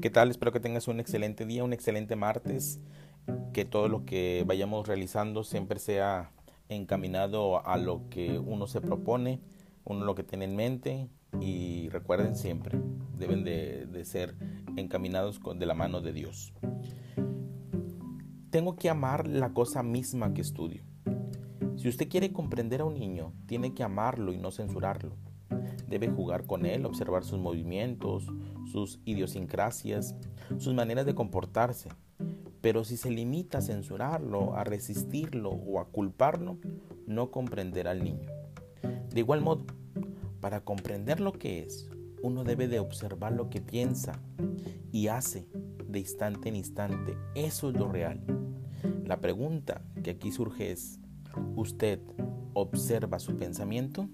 ¿Qué tal? Espero que tengas un excelente día, un excelente martes, que todo lo que vayamos realizando siempre sea encaminado a lo que uno se propone, uno lo que tiene en mente y recuerden siempre, deben de, ser encaminados de la mano de Dios. Tengo que amar la cosa misma que estudio. Si usted quiere comprender a un niño, tiene que amarlo y no censurarlo. Debe jugar con él, observar sus movimientos, sus idiosincrasias, sus maneras de comportarse. Pero si se limita a censurarlo, a resistirlo o a culparlo, no comprenderá al niño. De igual modo, para comprender lo que es, uno debe de observar lo que piensa y hace de instante en instante. Eso es lo real. La pregunta que aquí surge es, ¿usted observa su pensamiento?